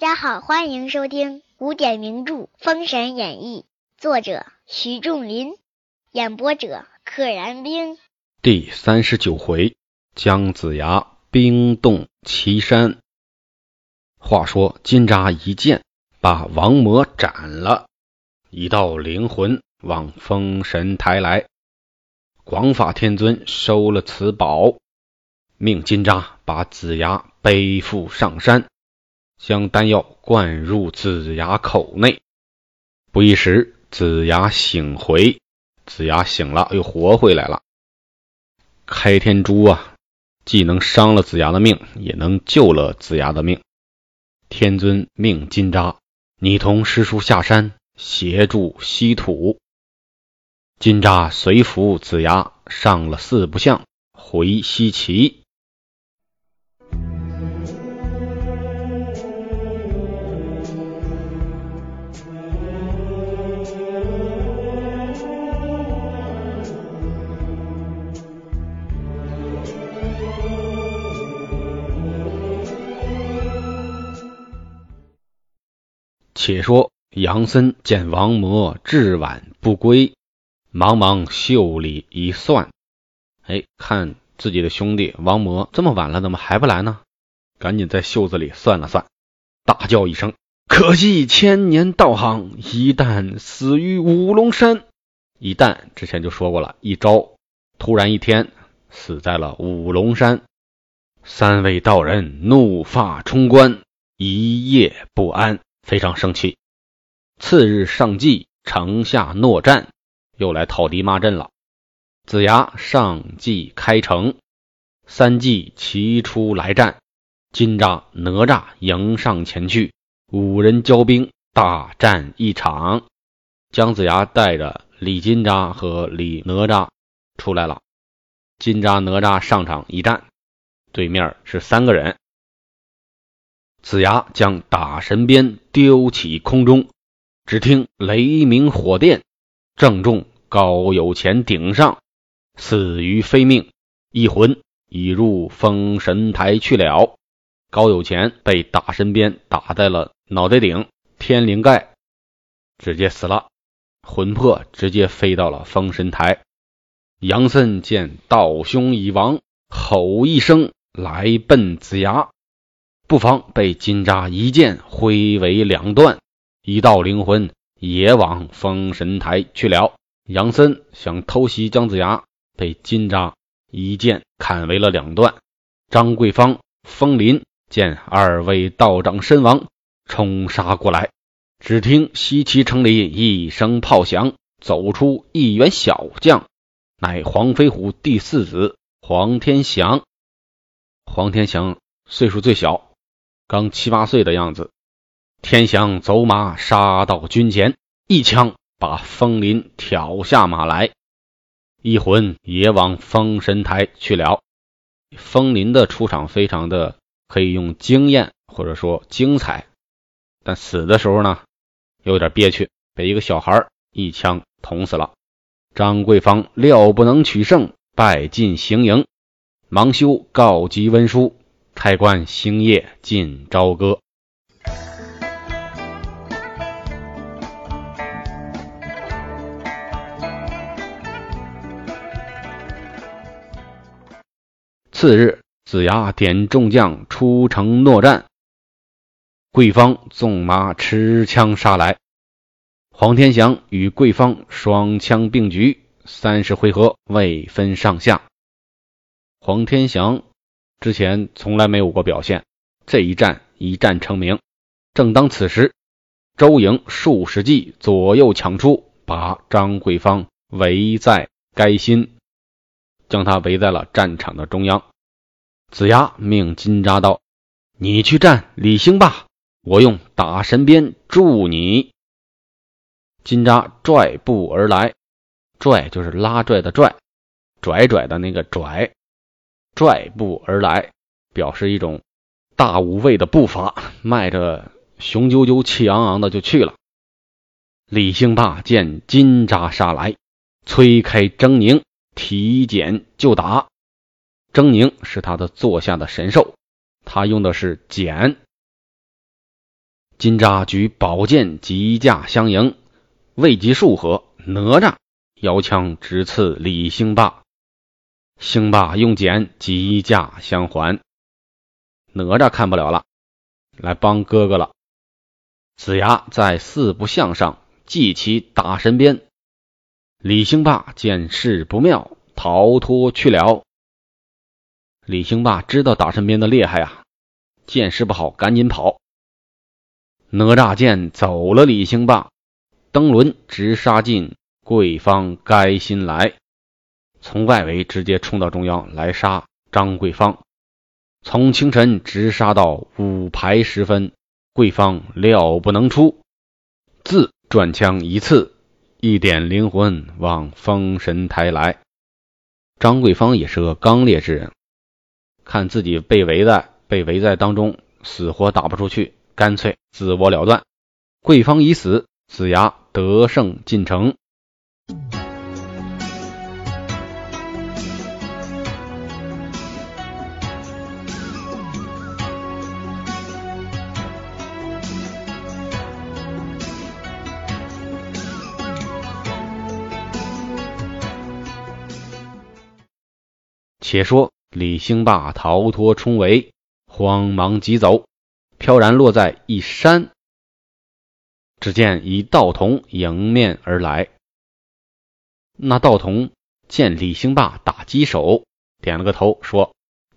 大家好，欢迎收听古典名著《封神演义》，作者徐仲林，演播者可燃冰。第三十九回，姜子牙冰冻岐山。话说金吒一剑把王魔斩了，一道灵魂往封神台来。广法天尊收了此宝，命金吒把子牙背负上山。将丹药灌入子牙口内，不一时，子牙醒回。子牙醒了，又活回来了。开天珠啊，既能伤了子牙的命，也能救了子牙的命。天尊命金吒，你同师叔下山协助西土。金吒随扶子牙上了四不像，回西岐。且说杨森见王魔至晚不归，忙忙袖里一算，哎，看自己的兄弟王魔这么晚了，怎么还不来呢？赶紧在袖子里算了算，大叫一声：“可惜千年道行，一旦死于五龙山。”一旦之前就说过了，一招突然一天死在了五龙山。三位道人怒发冲冠，一夜不安。非常生气，次日上计，城下诺战，又来讨敌骂阵了。子牙上计开城，三计齐出来战，金吒、哪吒迎上前去，五人交兵，大战一场。姜子牙带着李金吒和李哪吒出来了，金吒、哪吒上场一战，对面是三个人。子牙将打神鞭丢起空中，只听雷鸣火电，正中高有钱顶上，死于非命，一魂已入封神台去了。高有钱被打神鞭打在了脑袋顶天灵盖，直接死了，魂魄直接飞到了封神台。杨森见道兄已亡，吼一声来奔子牙。不妨被金吒一剑挥为两段，一道灵魂也往封神台去了。杨森想偷袭姜子牙，被金吒一剑砍为了两段。张桂芳、风林见二位道长身亡，冲杀过来。只听西岐城里一声炮响，走出一员小将，乃黄飞虎第四子黄天祥。黄天祥岁数最小。刚七八岁的样子，天祥走马杀到军前，一枪把风林挑下马来，一魂也往封神台去了。风林的出场非常的可以用惊艳或者说精彩，但死的时候呢有点憋屈，被一个小孩一枪捅死了。张桂芳料不能取胜，败进行营，忙修告急文书。开关星夜尽朝歌。次日，子牙点众将出城诺战，桂芳纵马持枪杀来，黄天祥与桂芳双枪并举，三十回合未分上下。黄天祥。之前从来没有过表现，这一战一战成名。正当此时，周莹数十骑左右抢出，把张桂芳围在该心，将他围在了战场的中央。子牙命金吒道：“你去战李兴霸，我用打神鞭助你。”金吒拽步而来，拽就是拉拽的拽，拽拽的那个拽。拽步而来，表示一种大无畏的步伐，迈着雄赳赳、气昂昂的就去了。李兴霸见金吒杀来，催开狰狞，提锏就打。狰狞是他的座下的神兽，他用的是锏。金吒举宝剑急驾相迎，未及数合，哪吒摇枪直刺李兴霸。兴霸用剑急驾相还，哪吒看不了了，来帮哥哥了。子牙在四不像上系起打神鞭，李兴霸见势不妙，逃脱去了。李兴霸知道打神鞭的厉害啊，见势不好，赶紧跑。哪吒见走了李兴霸，登轮直杀进桂芳该心来。从外围直接冲到中央来杀张桂芳，从清晨直杀到午牌时分，桂芳料不能出，自转枪一刺，一点灵魂往封神台来。张桂芳也是个刚烈之人，看自己被围在被围在当中，死活打不出去，干脆自我了断。桂芳已死，子牙得胜进城。且说李兴霸逃脱冲围，慌忙急走，飘然落在一山。只见一道童迎面而来。那道童见李兴霸打鸡手，点了个头，说：“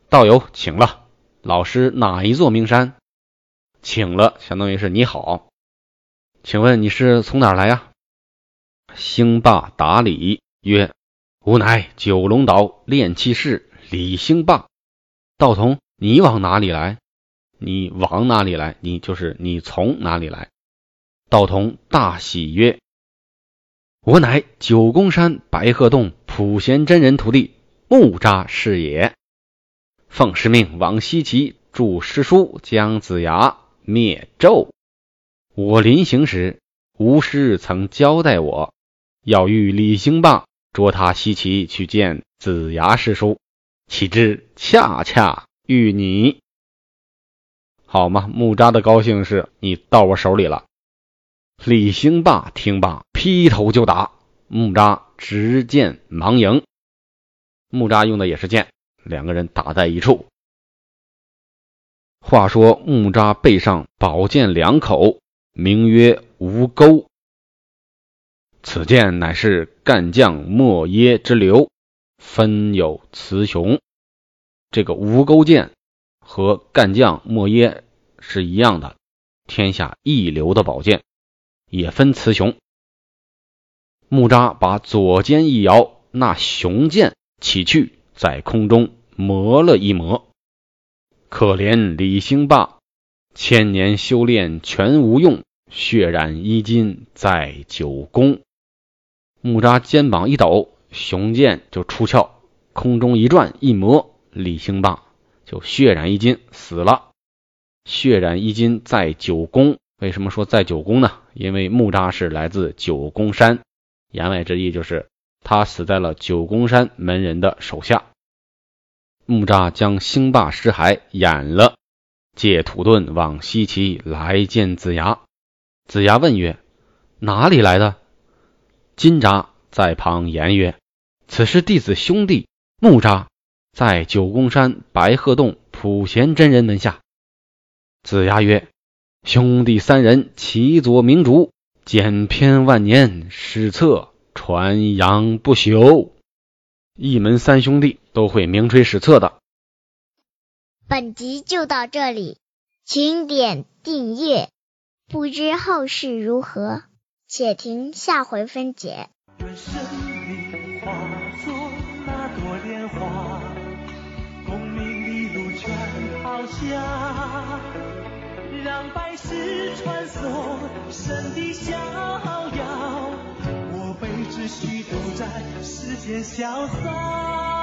道友请了，老师哪一座名山？请了，相当于是你好。请问你是从哪儿来呀？”兴霸答礼曰。吾乃九龙岛炼气士李兴霸，道童，你往哪里来？你往哪里来？你就是你从哪里来？道童大喜曰：“我乃九宫山白鹤洞普贤真人徒弟木吒是也。奉师命往西岐助师叔姜子牙灭纣。我临行时，吾师曾交代我，要与李兴霸。”捉他西岐去见子牙师叔，岂知恰恰遇你，好吗？木吒的高兴是你到我手里了。李兴霸听罢，劈头就打。木吒执剑忙迎，木吒用的也是剑，两个人打在一处。话说木吒背上宝剑两口，名曰吴钩。此剑乃是干将莫耶之流，分有雌雄。这个吴钩剑和干将莫耶是一样的，天下一流的宝剑，也分雌雄。木吒把左肩一摇，那雄剑起去，在空中磨了一磨。可怜李兴霸，千年修炼全无用，血染衣襟在九宫。木吒肩膀一抖，雄剑就出鞘，空中一转一磨，李兴霸就血染衣襟死了。血染衣襟在九宫，为什么说在九宫呢？因为木吒是来自九宫山，言外之意就是他死在了九宫山门人的手下。木吒将兴霸尸骸掩了，借土遁往西岐来见子牙。子牙问曰：“哪里来的？”金吒在旁言曰：“此是弟子兄弟木吒，在九宫山白鹤洞普贤真人门下。”子牙曰：“兄弟三人齐作明烛，简篇万年，史册传扬不朽。一门三兄弟都会名垂史册的。”本集就到这里，请点订阅，不知后事如何。且听下回分解。愿生命化作那朵莲花，功名利禄全抛下，让百世传颂神的逍遥。我辈只需都在世间潇洒。